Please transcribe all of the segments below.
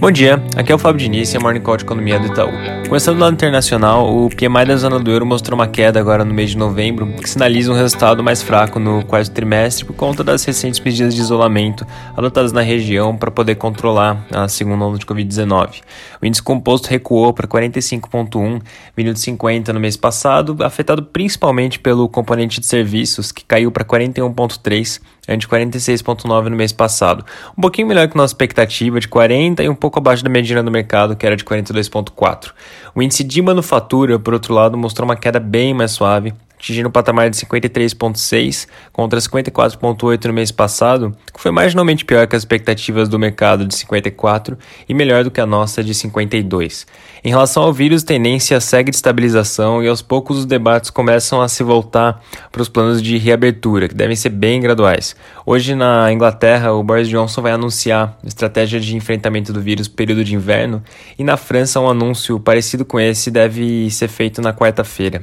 Bom dia, aqui é o Fábio Diniz e a Morning Call de Economia do Itaú. Começando do lado internacional, o PMI da zona do euro mostrou uma queda agora no mês de novembro, que sinaliza um resultado mais fraco no quarto trimestre por conta das recentes medidas de isolamento adotadas na região para poder controlar a segunda onda de Covid-19. O índice composto recuou para 45,1, vindo de 50 no mês passado, afetado principalmente pelo componente de serviços, que caiu para 41,3, ante 46,9 no mês passado. Um pouquinho melhor que nossa expectativa de 40 e um pouco abaixo da mediana do mercado, que era de 42,4. O índice de manufatura, por outro lado, mostrou uma queda bem mais suave, atingindo o um patamar de 53,6 contra 54,8 no mês passado, que foi marginalmente pior que as expectativas do mercado de 54 e melhor do que a nossa de 52. Em relação ao vírus, a tendência segue de estabilização e aos poucos os debates começam a se voltar para os planos de reabertura, que devem ser bem graduais. Hoje na Inglaterra, o Boris Johnson vai anunciar estratégia de enfrentamento do vírus período de inverno e na França um anúncio parecido com esse deve ser feito na quarta-feira.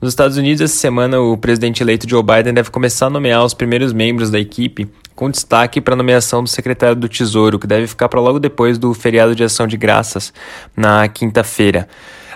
Nos Estados Unidos, essa semana, o presidente eleito Joe Biden deve começar a nomear os primeiros membros da equipe, com destaque para a nomeação do secretário do Tesouro, que deve ficar para logo depois do feriado de ação de graças, na quinta-feira.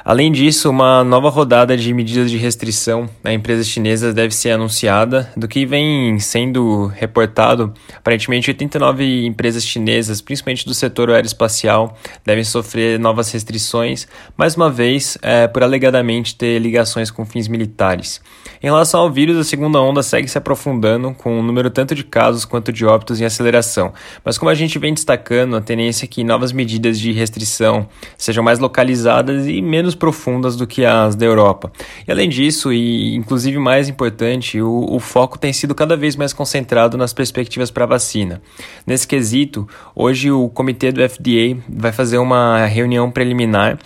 Além disso, uma nova rodada de medidas de restrição a empresas chinesas deve ser anunciada, do que vem sendo reportado. Aparentemente, 89 empresas chinesas, principalmente do setor aeroespacial, devem sofrer novas restrições, mais uma vez, é, por alegadamente ter ligações com fins militares. Em relação ao vírus, a segunda onda segue se aprofundando, com um número tanto de casos quanto de óbitos em aceleração. Mas como a gente vem destacando, a tendência é que novas medidas de restrição sejam mais localizadas e menos menos profundas do que as da Europa. E além disso, e inclusive mais importante, o, o foco tem sido cada vez mais concentrado nas perspectivas para a vacina. Nesse quesito, hoje o comitê do FDA vai fazer uma reunião preliminar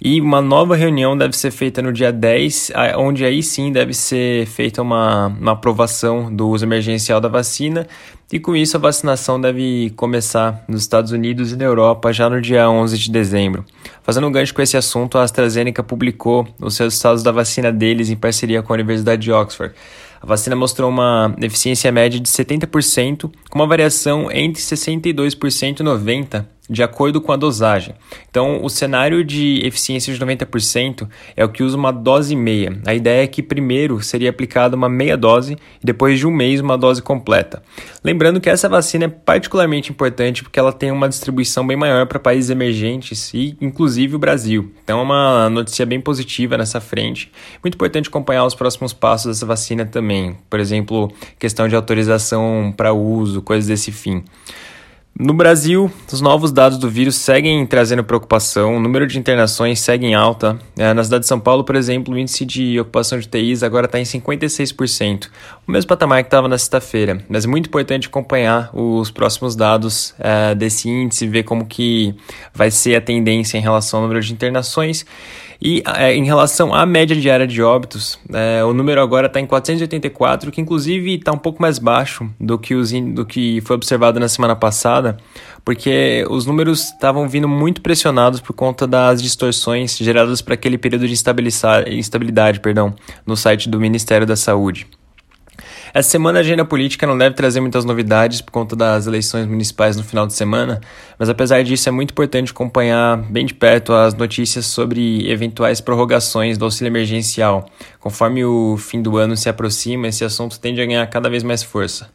e uma nova reunião deve ser feita no dia 10, onde aí sim deve ser feita uma, uma aprovação do uso emergencial da vacina. E com isso, a vacinação deve começar nos Estados Unidos e na Europa já no dia 11 de dezembro. Fazendo um gancho com esse assunto, a AstraZeneca publicou os resultados da vacina deles em parceria com a Universidade de Oxford. A vacina mostrou uma eficiência média de 70%, com uma variação entre 62% e 90% de acordo com a dosagem. Então, o cenário de eficiência de 90% é o que usa uma dose meia. A ideia é que primeiro seria aplicada uma meia dose e depois de um mês uma dose completa. Lembrando que essa vacina é particularmente importante porque ela tem uma distribuição bem maior para países emergentes e inclusive o Brasil. Então, é uma notícia bem positiva nessa frente. Muito importante acompanhar os próximos passos dessa vacina também. Por exemplo, questão de autorização para uso, coisas desse fim. No Brasil, os novos dados do vírus seguem trazendo preocupação, o número de internações segue em alta. É, na cidade de São Paulo, por exemplo, o índice de ocupação de TIs agora está em 56%, o mesmo patamar que estava na sexta-feira. Mas é muito importante acompanhar os próximos dados é, desse índice, ver como que vai ser a tendência em relação ao número de internações. E é, em relação à média diária de óbitos, é, o número agora está em 484, que inclusive está um pouco mais baixo do que, os, do que foi observado na semana passada, porque os números estavam vindo muito pressionados por conta das distorções geradas para aquele período de instabilidade perdão, no site do Ministério da Saúde. Essa semana a agenda política não deve trazer muitas novidades por conta das eleições municipais no final de semana, mas apesar disso é muito importante acompanhar bem de perto as notícias sobre eventuais prorrogações do auxílio emergencial. Conforme o fim do ano se aproxima, esse assunto tende a ganhar cada vez mais força.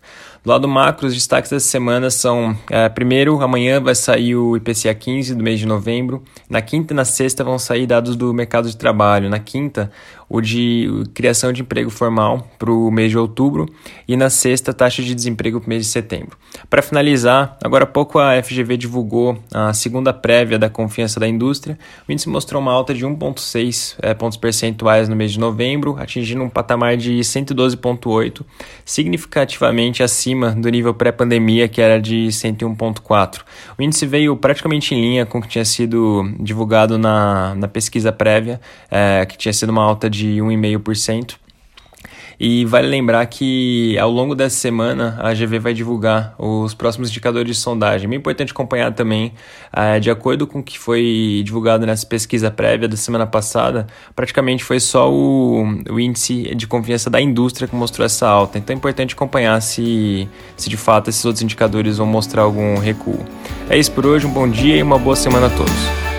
Do lado macro, os destaques dessa semana são: é, primeiro, amanhã vai sair o IPCA 15 do mês de novembro. Na quinta e na sexta vão sair dados do mercado de trabalho. Na quinta, o de criação de emprego formal para o mês de outubro. E na sexta, taxa de desemprego para o mês de setembro. Para finalizar, agora há pouco a FGV divulgou a segunda prévia da confiança da indústria. O índice mostrou uma alta de 1,6 é, pontos percentuais no mês de novembro, atingindo um patamar de 112,8, significativamente acima acima do nível pré-pandemia, que era de 101,4. O índice veio praticamente em linha com o que tinha sido divulgado na, na pesquisa prévia, é, que tinha sido uma alta de 1,5%. E vale lembrar que ao longo dessa semana a GV vai divulgar os próximos indicadores de sondagem. É importante acompanhar também, uh, de acordo com o que foi divulgado nessa pesquisa prévia da semana passada, praticamente foi só o, o índice de confiança da indústria que mostrou essa alta. Então é importante acompanhar se, se de fato esses outros indicadores vão mostrar algum recuo. É isso por hoje, um bom dia e uma boa semana a todos.